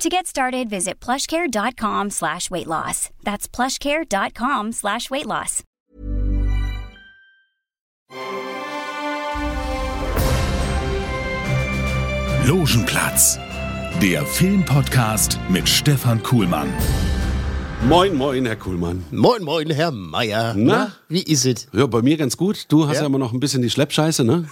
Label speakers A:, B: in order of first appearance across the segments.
A: To get started, visit plushcare.com slash weight loss. That's plushcare.com slash weight loss.
B: Logenplatz, der Filmpodcast mit Stefan Kuhlmann.
C: Moin, moin, Herr Kuhlmann.
D: Moin, moin, Herr Meier.
C: Na?
D: Wie ist es?
C: Ja, bei mir ganz gut. Du hast ja,
D: Ja.
C: immer noch ein bisschen die Schleppscheiße, ne?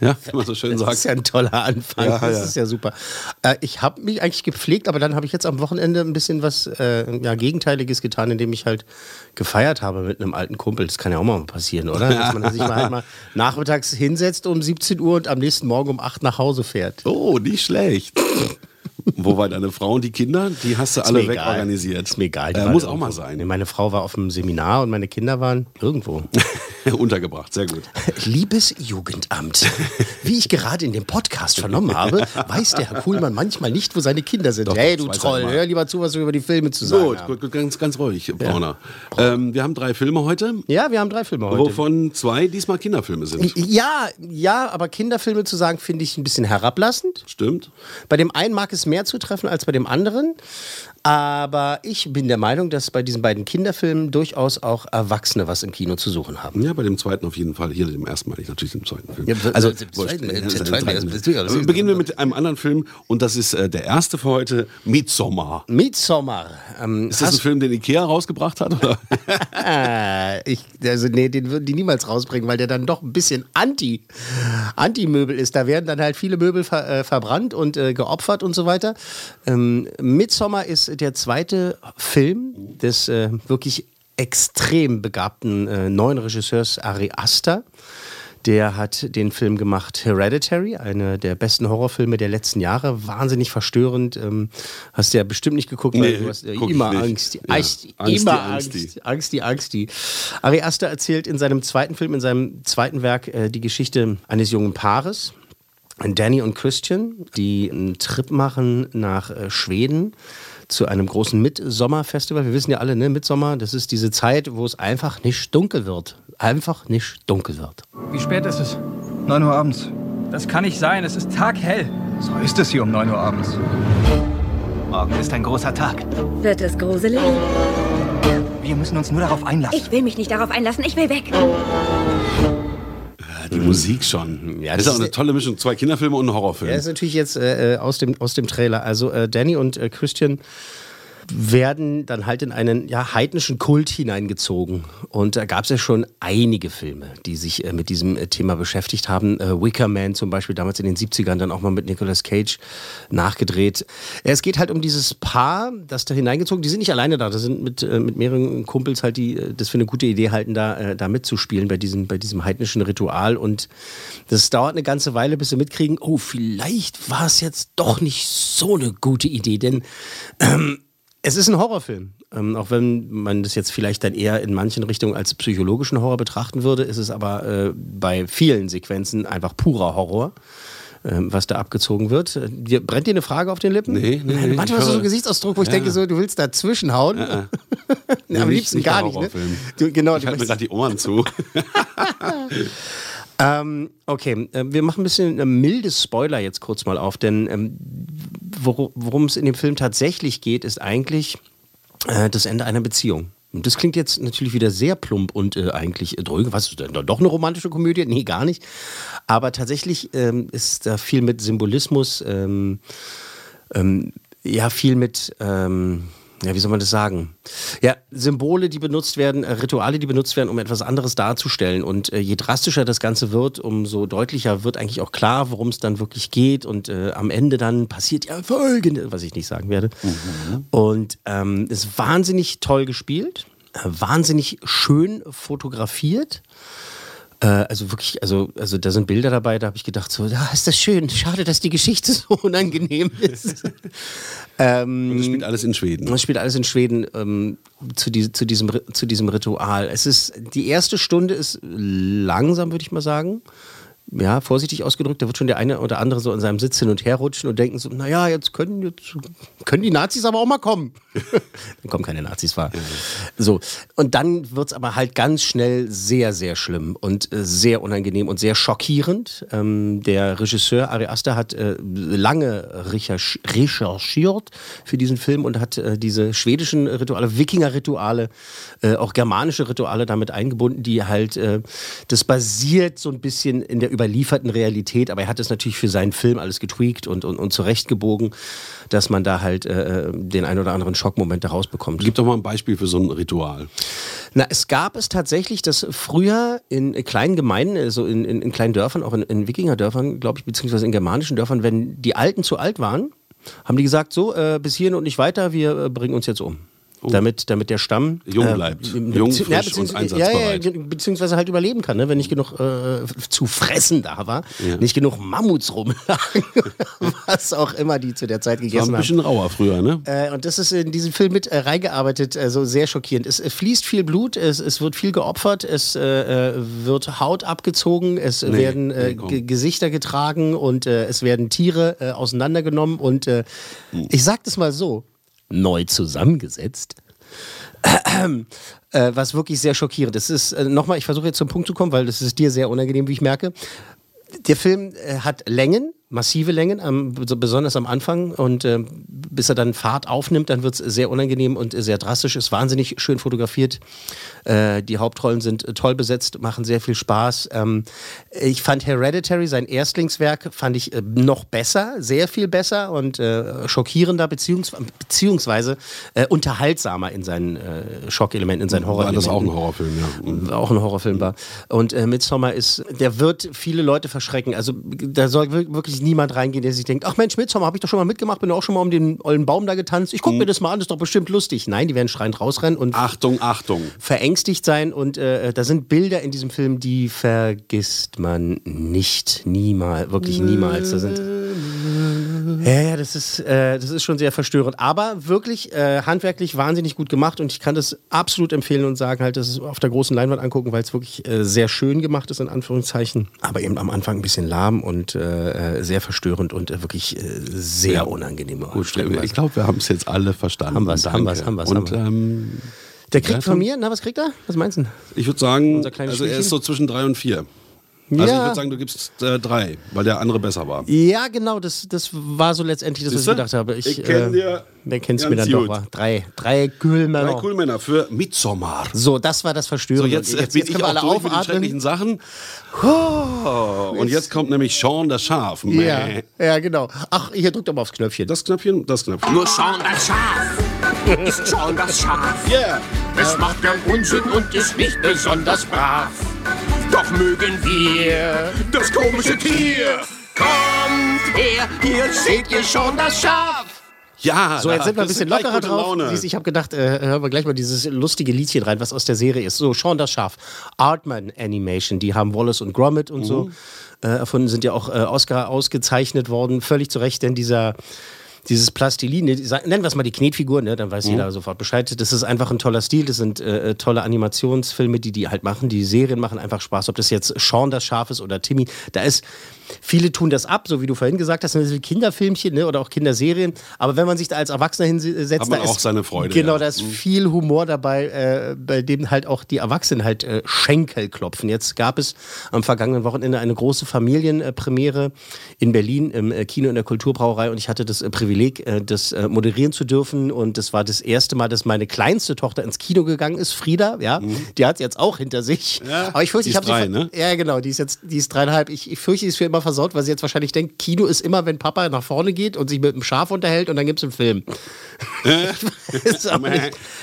C: Ja, wie man so schön
D: Das
C: sagt.
D: ist ja ein toller Anfang.
C: Ja,
D: das
C: ja.
D: ist ja super. Äh, ich habe mich eigentlich gepflegt, aber dann habe ich jetzt am Wochenende ein bisschen was äh, ja, Gegenteiliges getan, indem ich halt gefeiert habe mit einem alten Kumpel. Das kann ja auch mal passieren, oder? Dass man sich mal, halt mal nachmittags hinsetzt um 17 Uhr und am nächsten Morgen um 8 nach Hause fährt.
C: Oh, nicht schlecht. Wo war deine Frau und die Kinder? Die hast du
D: Ist
C: alle
D: egal.
C: wegorganisiert.
D: Ist mir egal.
C: Äh, muss auch mal sein.
D: Nee, Meine Frau war auf einem Seminar und meine Kinder waren irgendwo.
C: Untergebracht, sehr gut.
D: Liebes Jugendamt, wie ich gerade in dem Podcast vernommen habe, weiß der Herr Kuhlmann manchmal nicht, wo seine Kinder sind.
C: Doch,
D: hey, du Troll, hör lieber zu, was wir über die Filme zu sagen
C: Gut,
D: haben.
C: gut, ganz, ganz ruhig, Brauner. Ähm, wir haben drei Filme heute,
D: Ja, wir haben drei Filme heute.
C: wovon zwei diesmal Kinderfilme sind.
D: Ja, ja, aber Kinderfilme zu sagen, finde ich ein bisschen herablassend.
C: Stimmt?
D: Bei dem einen mag es mehr zutreffen als bei dem anderen. Aber ich bin der Meinung, dass bei diesen beiden Kinderfilmen durchaus auch Erwachsene was im Kino zu suchen haben.
C: Ja, bei dem zweiten auf jeden Fall. Hier, dem ersten meine ich natürlich dem zweiten Film.
D: Ja,
C: also,
D: ist-
C: Beginnen wir mit einem anderen Film und das ist äh, der erste für heute, Midsommar.
D: Midsommar. Ähm,
C: Ist das ein Film, den Ikea rausgebracht hat? Oder?
D: Ich, also nee, den würden die niemals rausbringen, weil der dann doch ein bisschen anti, Anti-Möbel ist. Da werden dann halt viele Möbel ver, äh, verbrannt und äh, geopfert und so weiter. Ähm, Midsommar ist der zweite Film des äh, wirklich extrem begabten äh, neuen Regisseurs Ari Aster. Der hat den Film gemacht Hereditary, einer der besten Horrorfilme der letzten Jahre. Wahnsinnig verstörend. Ähm, hast du ja bestimmt nicht geguckt, weil
C: Nee,
D: du hast äh, immer. Angst.
C: Ja,
D: Angst,
C: Angst,
D: immer Angst.
C: Angst, die.
D: Angst, die Angst, die. Ari Aster erzählt in seinem zweiten Film, in seinem zweiten Werk, äh, die Geschichte eines jungen Paares, Danny und Christian, die einen Trip machen nach äh, Schweden zu einem großen Mitsommerfestival. Wir wissen ja alle, ne, Mitsommer, das ist diese Zeit, wo es einfach nicht dunkel wird. Einfach nicht dunkel wird.
E: Wie spät ist es?
F: 9 Uhr abends.
E: Das kann nicht sein, es ist taghell.
F: So ist es hier um 9 Uhr abends.
E: Morgen ist ein großer Tag.
G: Wird es gruselig?
E: Wir müssen uns nur darauf einlassen.
G: Ich will mich nicht darauf einlassen. Ich will weg.
C: Die Musik schon.
D: Ja,
C: das ist
D: das
C: auch eine
D: ist-
C: tolle Mischung. Zwei Kinderfilme und ein Horrorfilm.
D: Ja, ist natürlich jetzt äh, äh, aus, dem, aus dem Trailer. Also äh, Danny und äh, Christian werden dann halt in einen ja, heidnischen Kult hineingezogen. Und da gab es ja schon einige Filme, die sich äh, mit diesem äh, Thema beschäftigt haben. Äh, Wicker Man zum Beispiel, damals in den 70ern, dann auch mal mit Nicolas Cage nachgedreht. Es geht halt um dieses Paar, das da hineingezogen Die sind nicht alleine da, da sind mit, äh, mit mehreren Kumpels halt, die äh, das für eine gute Idee halten, da, da mitzuspielen bei diesem, bei diesem heidnischen Ritual. Und das dauert eine ganze Weile, bis sie mitkriegen, oh, vielleicht war es jetzt doch nicht so eine gute Idee, denn ähm, es ist ein Horrorfilm. Ähm, auch wenn man das jetzt vielleicht dann eher in manchen Richtungen als psychologischen Horror betrachten würde, ist es aber äh, bei vielen Sequenzen einfach purer Horror. ähm, Was da abgezogen wird. Äh, Dir, brennt dir eine Frage auf den Lippen?
C: Nee, nee, nee,
D: Manchmal hast
C: ich
D: du so einen Gesichtsausdruck, wo ich denke, so, du willst dazwischen hauen.
C: Nee,
D: Am
C: nicht-
D: liebsten
C: nicht
D: gar
C: der
D: nicht. Ne? Du, genau,
C: ich halte mir gerade die Ohren zu.
D: Ähm, okay, äh, wir machen ein bisschen ein mildes Spoiler jetzt kurz mal auf, denn ähm, wor worum es in dem Film tatsächlich geht, ist eigentlich äh, das Ende einer Beziehung. Und das klingt jetzt natürlich wieder sehr plump und äh, eigentlich äh, dröge. Was ist denn doch eine romantische Komödie? Nee, gar nicht. Aber tatsächlich ähm, ist da viel mit Symbolismus, ähm, ähm, ja, viel mit, ähm, ja, wie soll man das sagen? Ja, Symbole, die benutzt werden, äh, Rituale, die benutzt werden, um etwas anderes darzustellen. Und äh, je drastischer das Ganze wird, umso deutlicher wird eigentlich auch klar, worum es dann wirklich geht. Und äh, am Ende dann passiert ja folgende, was ich nicht sagen werde. Und ähm, ist wahnsinnig toll gespielt, äh, wahnsinnig schön fotografiert. Äh, also wirklich, also, also da sind Bilder dabei, da habe ich gedacht, so, ja, ist das schön. Schade, dass die Geschichte so unangenehm ist. ähm,
C: Das spielt alles in Schweden.
D: das spielt alles in Schweden ähm, zu, die, zu, diesem, zu diesem Ritual. Es ist, die erste Stunde ist langsam, würde ich mal sagen. Ja, vorsichtig ausgedrückt, da wird schon der eine oder andere so in seinem Sitz hin und her rutschen und denken so, naja, jetzt können, jetzt können die Nazis aber auch mal kommen. dann kommen keine Nazis, war. So, und dann wird es aber halt ganz schnell sehr, sehr schlimm und äh, sehr unangenehm und sehr schockierend. Ähm, der Regisseur Ari Aster hat äh, lange recherch recherchiert für diesen Film und hat äh, diese schwedischen Rituale, Wikinger-Rituale, äh, auch germanische Rituale damit eingebunden, die halt, äh, das basiert so ein bisschen in der überlieferten Realität, aber er hat es natürlich für seinen Film alles getweakt und, und, und zurechtgebogen, dass man da halt äh, den ein oder anderen Schockmoment daraus bekommt.
C: Gib doch mal ein Beispiel für so ein Ritual.
D: Na, es gab es tatsächlich, dass früher in kleinen Gemeinden, also in, in, in kleinen Dörfern, auch in, in Wikingerdörfern, glaube ich, beziehungsweise in germanischen Dörfern, wenn die Alten zu alt waren, haben die gesagt, so, äh, bis hierhin und nicht weiter, wir äh, bringen uns jetzt um. Damit, damit der Stamm
C: Jung bleibt.
D: äh,
C: Jung, frisch
D: beziehungs-
C: und
D: ja, ja,
C: einsatzbereit.
D: ge- beziehungsweise halt überleben kann, ne? wenn nicht genug äh, zu fressen da war, nicht genug Mammuts rumlagen, was auch immer die zu der Zeit
C: War ein
D: gegessen haben.
C: bisschen rauer früher, ne?
D: Äh, und das ist in diesen Film mit äh, reingearbeitet, also sehr schockierend. Es äh, fließt viel Blut, es, es wird viel geopfert, es äh, äh, wird Haut abgezogen, es
C: Nee,
D: werden äh,
C: nee,
D: Gesichter getragen und äh, es werden Tiere äh, auseinandergenommen und äh, ich sag das mal so, neu zusammengesetzt. Äh, was wirklich sehr schockierend ist. Ist äh, nochmal, ich versuche jetzt zum Punkt zu kommen, weil das ist dir sehr unangenehm, wie ich merke. Der Film äh, hat Längen, massive Längen, am, so besonders am Anfang. Und äh, bis er dann Fahrt aufnimmt, dann wird es sehr unangenehm und sehr drastisch. Ist wahnsinnig schön fotografiert. Äh, die Hauptrollen sind toll besetzt, machen sehr viel Spaß. Ähm, ich fand Hereditary, sein Erstlingswerk, fand ich äh, noch besser, sehr viel besser und äh, schockierender, beziehungs beziehungsweise äh, unterhaltsamer in seinen äh, Schockelementen, in seinen
C: War
D: Horrorelementen
C: das auch ein Horrorfilm, ja. Mhm.
D: auch ein Horrorfilm war. Und äh, Midsommar ist, der wird viele Leute verschrecken. Also da soll wir- wirklich niemand reingehen, der sich denkt, ach Mensch, Midsommar habe ich doch schon mal mitgemacht, bin auch schon mal um den ollen Baum da getanzt. Ich gucke mir das mal an, das ist doch bestimmt lustig. Nein, die werden schreiend rausrennen und
C: Achtung, Achtung.
D: verängstigt sein. Und äh, da sind Bilder in diesem Film, die vergisst man nicht. Niemals, wirklich niemals. Da sind ja, ja, das ist, äh, das ist schon sehr verstörend. Aber wirklich äh, handwerklich wahnsinnig gut gemacht und ich kann das absolut empfehlen und sagen, halt, das auf der großen Leinwand angucken, weil es wirklich äh, sehr schön gemacht ist, in Anführungszeichen. Aber eben am Anfang ein bisschen lahm und äh, äh, sehr verstörend und äh, wirklich äh, sehr
C: Ja.
D: unangenehm.
C: Gut, ich glaube, wir haben es jetzt alle verstanden.
D: Haben wir's, haben
C: Danke.
D: wir's, haben wir's,
C: Und
D: haben
C: ähm,
D: Der kriegt von mir, na, was kriegt er? Was meinst du?
C: ich würde sagen, also er ist so zwischen drei und vier. Also ich
D: Ja.
C: würde sagen, du gibst äh, drei, weil der andere besser war.
D: Ja, genau, das, das war so letztendlich das, was ich gedacht habe. Ich,
C: Ich kenn dir
D: Wer kennt's mir
C: ganz
D: dann
C: gut.
D: doch? War. Drei, drei Kühlmänner.
C: Drei Coolmänner für Midsommar.
D: So, das war das
C: So,
D: Verstörende.
C: jetzt,
D: Und
C: jetzt, bin
D: jetzt
C: ich
D: können wir
C: auch
D: alle
C: durch mit den schrecklichen
D: aufatmen.
C: Sachen. Oh, und jetzt kommt nämlich Sean das Schaf.
D: Ja, ja, genau. Ach, hier drückt doch mal aufs Knöpfchen.
C: Das Knöpfchen, das Knöpfchen.
H: Nur Sean das Schaf ist Sean das Schaf.
C: Yeah.
H: Es macht gern Unsinn und ist nicht besonders brav. Doch mögen wir das komische Tier. Kommt her, hier seht ihr schon das Schaf.
C: Ja,
D: So, jetzt sind wir ein bisschen lockerer drauf.
C: Laune.
D: Siehst, ich habe gedacht, äh, hören wir gleich mal dieses lustige Liedchen rein, was aus der Serie ist. So, Sean das Schaf. Artman Animation, die haben Wallace und Gromit und so äh, erfunden, sind ja auch äh, Oscar ausgezeichnet worden. Völlig zu Recht, denn dieser. Dieses Plastilin, ne, nennen wir es mal die Knetfigur, ne, dann weiß jeder sofort Bescheid. Das ist einfach ein toller Stil, das sind äh, äh, tolle Animationsfilme, die die halt machen. Die Serien machen einfach Spaß, ob das jetzt Sean das Schaf ist oder Timmy. Da ist, viele tun das ab, so wie du vorhin gesagt hast, das sind Kinderfilmchen ne, oder auch Kinderserien. Aber wenn man sich da als Erwachsener hinsetzt,
C: Hat man
D: da
C: auch
D: ist,
C: seine Freude,
D: Genau,
C: ja.
D: da ist viel Humor dabei, äh, bei dem halt auch die Erwachsenen halt äh, Schenkel klopfen. Jetzt gab es am vergangenen Wochenende eine große Familienpremiere in Berlin im äh, Kino in der Kulturbrauerei und ich hatte das äh, Privileg, äh, das äh, moderieren zu dürfen und das war das erste Mal, dass meine kleinste Tochter ins Kino gegangen ist, Frieda, ja, die hat es jetzt auch hinter sich.
C: Mhm. Ja,
D: Aber ich fürchte, ich habe sie
C: ne?
D: Ja, genau, die ist jetzt, die ist dreieinhalb. Ich, ich fürchte, sie ist für immer versaut, weil sie jetzt wahrscheinlich denkt, Kino ist immer, wenn Papa nach vorne geht und sich mit einem Schaf unterhält und dann gibt es einen Film.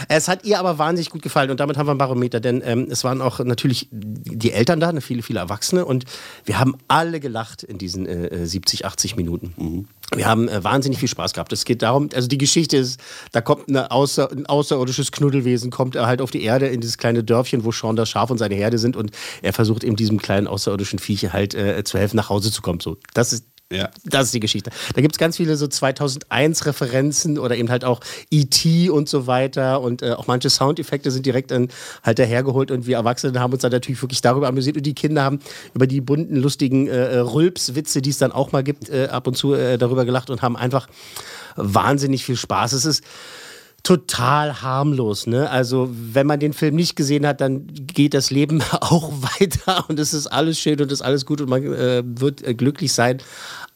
D: Es hat ihr aber wahnsinnig gut gefallen und damit haben wir ein Barometer, denn ähm, es waren auch natürlich die Eltern da, ne, viele, viele Erwachsene und wir haben alle gelacht in diesen äh, äh, 70, 80 Minuten. Wir haben äh, wahnsinnig viel Spaß gehabt. Es geht darum, also die Geschichte ist, da kommt eine außer, ein außerirdisches Knuddelwesen, kommt er halt auf die Erde in dieses kleine Dörfchen, wo Sean das Schaf und seine Herde sind und er versucht eben diesem kleinen außerirdischen Viech halt äh, zu helfen, nach Hause zu kommen. So, das ist
C: Ja.
D: das ist die Geschichte. Da gibt es ganz viele so 2001-Referenzen oder eben halt auch E.T. und so weiter und äh, auch manche Soundeffekte sind direkt dann halt dahergeholt und wir Erwachsene haben uns dann natürlich wirklich darüber amüsiert und die Kinder haben über die bunten, lustigen äh, äh, Rülps-Witze, die es dann auch mal gibt, äh, ab und zu äh, darüber gelacht und haben einfach wahnsinnig viel Spaß. Es ist total harmlos. Ne? Also wenn man den Film nicht gesehen hat, dann geht das Leben auch weiter und es ist alles schön und es ist alles gut und man äh, wird äh, glücklich sein.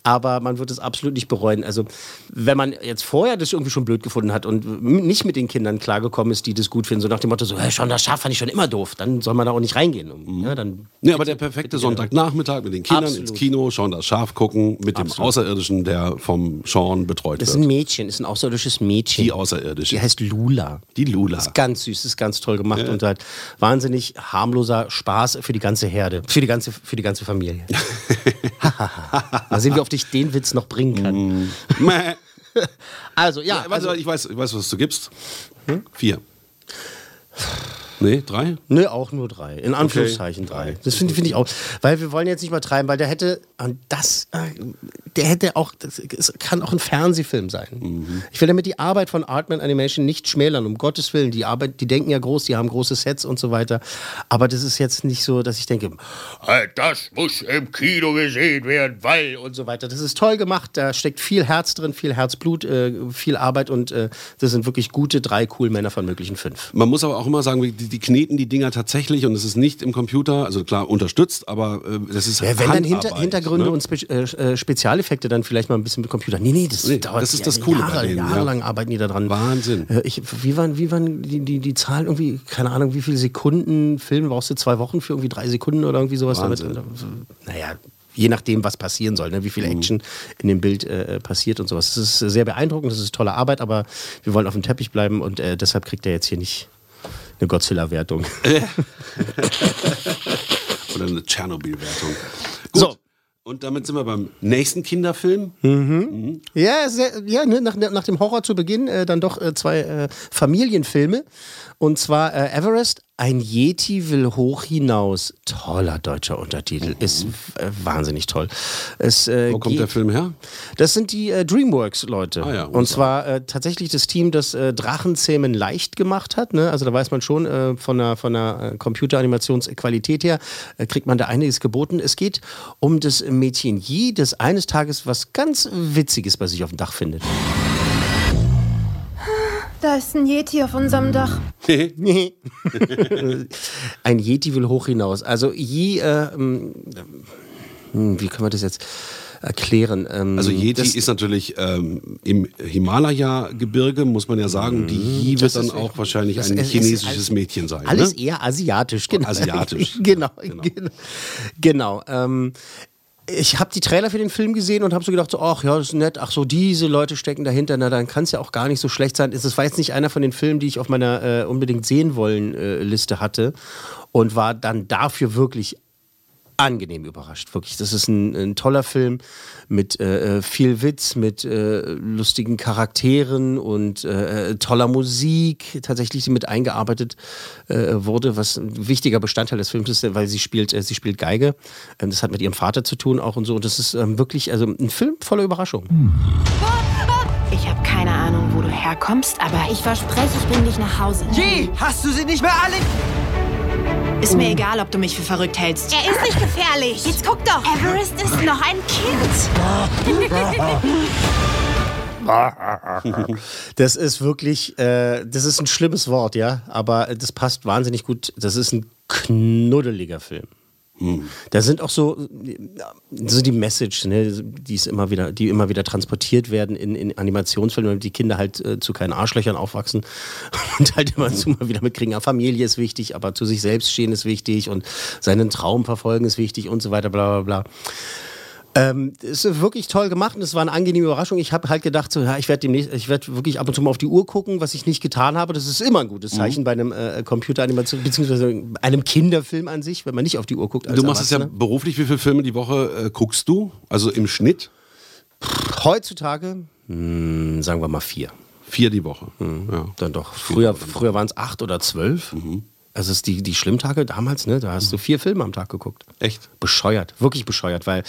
D: Aber man wird es absolut nicht bereuen. Also, wenn man jetzt vorher das irgendwie schon blöd gefunden hat und nicht mit den Kindern klargekommen ist, die das gut finden, so nach dem Motto, so, hey, schon das Schaf fand ich schon immer doof, dann soll man da auch nicht reingehen.
C: Mhm.
D: Ja, dann
C: Ja, aber der perfekte Sonntagnachmittag mit den Kindern
D: Absolut.
C: ins Kino, schauen das Schaf gucken, mit dem Außerirdischen, der vom Sean betreut
D: das ist
C: wird.
D: ein Mädchen, ist ein außerirdisches Mädchen.
C: Die Außerirdische.
D: Die heißt Lula.
C: Die Lula.
D: Ist ganz süß, ist ganz toll gemacht und halt wahnsinnig harmloser Spaß für die ganze Herde, für die ganze, für die ganze Familie. Mal sehen, wie oft ich den Witz noch bringen kann.
C: Mäh.
D: Also, ja,
C: Ja,
D: also,
C: ich, weiß, ich weiß, was du gibst. Vier. Nee, drei?
D: Nö, auch nur drei. In Anführungszeichen drei. Das finde find ich auch. Weil wir wollen jetzt nicht übertreiben, weil der hätte, das, äh, der hätte auch, das es kann auch ein Fernsehfilm sein. Ich will damit die Arbeit von Artman Animation nicht schmälern, um Gottes Willen. Die Arbeit, die denken ja groß, die haben große Sets und so weiter. Aber das ist jetzt nicht so, dass ich denke, "Äh, das muss im Kino gesehen werden, weil und so weiter. Das ist toll gemacht, da steckt viel Herz drin, viel Herzblut, äh, viel Arbeit und das sind wirklich gute drei cool Männer von möglichen fünf.
C: Man muss aber auch immer sagen, die, die kneten die Dinger tatsächlich und es ist nicht im Computer, also klar unterstützt, aber äh, das ist
D: Ja, wenn dann Hinter, Hintergründe
C: ne?
D: und Spe äh, äh, Spezialeffekte dann vielleicht mal ein bisschen mit Computer. Nee, nee, das
C: Nee,
D: dauert
C: das ist
D: ja
C: das Coole bei
D: Jahre,
C: denen, ja.
D: Jahrelang arbeiten die da dran.
C: Wahnsinn.
D: Äh, ich, wie waren, wie waren die, die, die Zahlen irgendwie, keine Ahnung, wie viele Sekunden Film brauchst du zwei Wochen für irgendwie drei Sekunden oder irgendwie sowas
C: Wahnsinn.
D: damit? Naja, je nachdem, was passieren soll, ne? wie
C: Mhm.
D: viel Action in dem Bild äh, passiert und sowas. Das ist sehr beeindruckend, das ist tolle Arbeit, aber wir wollen auf dem Teppich bleiben und äh, deshalb kriegt er jetzt hier nicht eine Godzilla-Wertung.
C: Oder eine Tschernobyl-Wertung. Gut.
D: So.
C: Und damit sind wir beim nächsten Kinderfilm.
D: Ja, sehr, ja ne, nach, nach dem Horror zu Beginn äh, dann doch äh, zwei äh, Familienfilme. Und zwar äh, Everest, ein Yeti will hoch hinaus. Toller deutscher Untertitel. Ist äh, wahnsinnig toll. Es, äh,
C: Wo kommt der Film her?
D: Das sind die äh, DreamWorks-Leute.
C: Ah ja,
D: und
C: und
D: zwar äh, tatsächlich das Team, das äh, Drachenzähmen leicht gemacht hat. Ne? Also da weiß man schon, äh, von der, von der Computeranimationsqualität her kriegt man da einiges geboten. Es geht um das Mädchen Yi, das eines Tages was ganz Witziges bei sich auf dem Dach findet.
I: Da ist ein Yeti auf unserem Dach.
D: Ein Yeti will hoch hinaus. Also Yi, äh, ähm, hm, wie können wir das jetzt erklären? Ähm,
C: Also Yeti ist natürlich ähm, im Himalaya-Gebirge, muss man ja sagen. Die Yi wird
D: Mhm.
C: Dann
D: ist-
C: auch wahrscheinlich ein
D: ist-
C: chinesisches
D: alles-
C: Mädchen sein.
D: Alles
C: ne?
D: eher asiatisch, genau.
C: Asiatisch.
D: genau,
C: Genau.
D: genau. genau. Ich habe die Trailer für den Film gesehen und habe so gedacht, so, ach ja, das ist nett, ach so, diese Leute stecken dahinter, na dann kann es ja auch gar nicht so schlecht sein. Es war jetzt nicht einer von den Filmen, die ich auf meiner äh, unbedingt sehen wollen äh, Liste hatte und war dann dafür wirklich angenehm überrascht. Wirklich, das ist ein, ein toller Film mit äh, viel Witz, mit äh, lustigen Charakteren und äh, toller Musik, tatsächlich die mit eingearbeitet äh, wurde, was ein wichtiger Bestandteil des Films ist, weil sie spielt, äh, sie spielt Geige. Ähm, das hat mit ihrem Vater zu tun auch und so. Und das ist ähm, wirklich also ein Film voller Überraschungen.
J: Ich habe keine Ahnung, wo du herkommst, aber ich
I: verspreche, ich bring dich nach Hause.
E: Je, hast du sie nicht mehr alle?
J: Ist mir egal, ob du mich für verrückt hältst.
I: Er ist nicht gefährlich. Jetzt guck doch. Everest ist noch ein Kind.
D: Das ist wirklich, äh, das ist ein schlimmes Wort, ja, aber das passt wahnsinnig gut. Das ist ein knuddeliger Film. Da sind auch so, so die Message, ne, die ist immer wieder, die immer wieder transportiert werden in, in Animationsfilmen, damit die Kinder halt äh, zu keinen Arschlöchern aufwachsen und halt immer zu mal wieder mitkriegen, ja, Familie ist wichtig, aber zu sich selbst stehen ist wichtig und seinen Traum verfolgen ist wichtig und so weiter, bla bla bla. Ähm, es ist wirklich toll gemacht und es war eine angenehme Überraschung. Ich habe halt gedacht, so, ja, ich werde demnächst, ich werde wirklich ab und zu mal auf die Uhr gucken, was ich nicht getan habe. Das ist immer ein gutes Zeichen bei einem äh, Computeranimation, beziehungsweise einem Kinderfilm an sich, wenn man nicht auf die Uhr guckt.
C: Du machst es ja beruflich. Wie viele Filme die Woche äh, guckst du? Also im Schnitt?
D: Heutzutage, mh, sagen wir mal vier.
C: Vier die Woche.
D: Mhm.
C: Ja.
D: Dann doch. Früher, früher waren es acht oder zwölf. Also es ist die, die Schlimmtage damals, ne? Da hast du vier Filme am Tag geguckt.
C: Echt?
D: Bescheuert, wirklich bescheuert, weil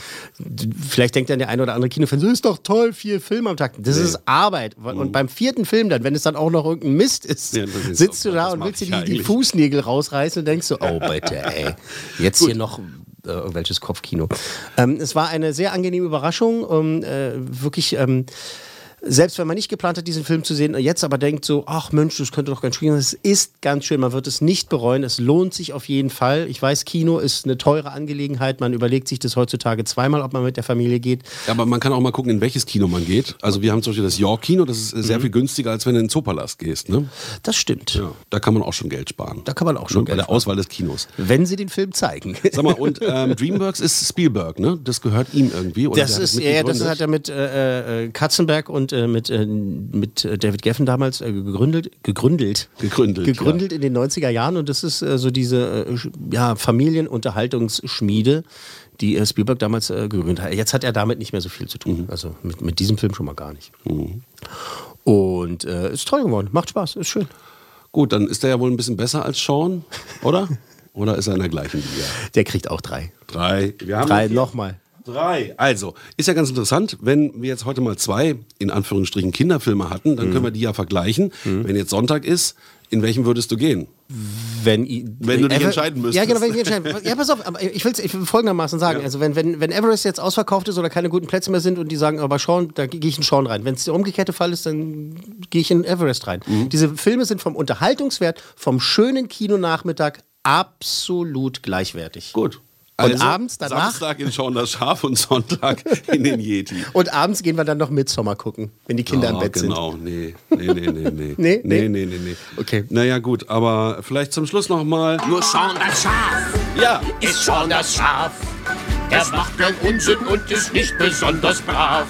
D: vielleicht denkt dann der eine oder andere Kinofan, so ist doch toll, vier Filme am Tag. Das ist Arbeit. Und beim vierten Film dann, wenn es dann auch noch irgendein Mist ist,
C: Ja, das ist
D: sitzt du da
C: das
D: und willst dir die, die. Fußnägel rausreißen und denkst so, oh bitte, ey, jetzt hier noch äh, irgendwelches Kopfkino. Ähm, es war eine sehr angenehme Überraschung, ähm, äh, wirklich. Ähm, selbst wenn man nicht geplant hat, diesen Film zu sehen, jetzt aber denkt so, ach Mensch, das könnte doch ganz schön sein. Es ist ganz schön, man wird es nicht bereuen. Es lohnt sich auf jeden Fall. Ich weiß, Kino ist eine teure Angelegenheit. Man überlegt sich das heutzutage zweimal, ob man mit der Familie geht.
C: Aber man kann auch mal gucken, in welches Kino man geht. Also wir haben zum Beispiel das York-Kino, das ist sehr viel günstiger, als wenn du in den Zoopalast gehst. Ne?
D: Das stimmt.
C: Ja, da kann man auch schon Geld sparen.
D: Da kann man auch schon
C: Ne, Bei
D: Geld
C: der
D: sparen.
C: Auswahl des Kinos.
D: Wenn sie den Film zeigen.
C: Sag mal, und ähm, DreamWorks ist Spielberg, ne? Das gehört ihm irgendwie. Oder
D: Das
C: der hat
D: ist, ja, ja, das hat er mit äh, äh, Katzenberg und äh, mit, äh, mit David Geffen damals äh, gegründet, gegründet,
C: Gegründet,
D: gegründet in den 90er Jahren und das ist äh, so diese äh, ja, Familienunterhaltungsschmiede, die äh, Spielberg damals gegründet hat. Jetzt hat er damit nicht mehr so viel zu tun, also mit, mit diesem Film schon mal gar nicht. Und äh, ist toll geworden, macht Spaß, ist schön.
C: Gut, dann ist er ja wohl ein bisschen besser als Sean, oder? oder ist er in der gleichen Liga?
D: Der kriegt auch drei.
C: Drei. Wir haben
D: Drei nochmal.
C: Drei. Also, ist ja ganz interessant, wenn wir jetzt heute mal zwei, in Anführungsstrichen, Kinderfilme hatten, dann können wir die ja vergleichen. Wenn jetzt Sonntag ist, in welchem würdest du gehen?
D: Wenn,
C: Wenn du dich entscheiden müsstest.
D: Ja, genau, wenn ich mich entscheiden Ja, pass auf, aber ich will es folgendermaßen sagen. Also, wenn, wenn, wenn Everest jetzt ausverkauft ist oder keine guten Plätze mehr sind und die sagen, aber Sean, da gehe ich in Sean rein. Wenn es der umgekehrte Fall ist, dann gehe ich in Everest rein.
C: Mhm.
D: Diese Filme sind vom Unterhaltungswert, vom schönen Kinonachmittag absolut gleichwertig.
C: Gut.
D: Und abends danach?
C: Samstag in Sean das Schaf und Sonntag in den Yeti.
D: Und abends gehen wir dann noch Midsommar gucken, wenn die Kinder im
C: Ah,
D: Bett sind.
C: genau, nee. Nee, nee, nee, nee.
D: Nee?
C: nee,
D: Nee?
C: nee, nee, nee.
D: Okay.
C: Naja, gut, aber vielleicht zum Schluss noch mal.
H: Nur Sean das Schaf
C: Ja,
H: ist Sean das Schaf. Er macht keinen Unsinn und ist nicht besonders brav.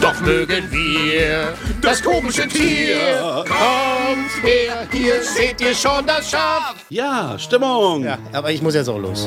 H: Doch mögen wir das komische Tier. Kommt her, hier seht ihr schon das Schaf.
C: ja, Stimmung.
D: Ja, aber ich muss jetzt auch los.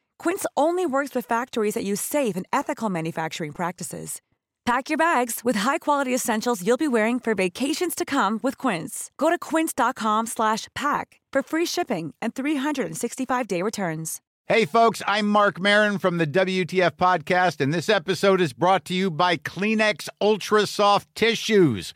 K: Quince only works with factories that use safe and ethical manufacturing practices. Pack your bags with high-quality essentials you'll be wearing for vacations to come with Quince. Go to quince.com slash pack for free shipping and 365-day returns.
L: Hey, folks, I'm Mark Marin from the WTF Podcast, and this episode is brought to you by Kleenex Ultra Soft Tissues,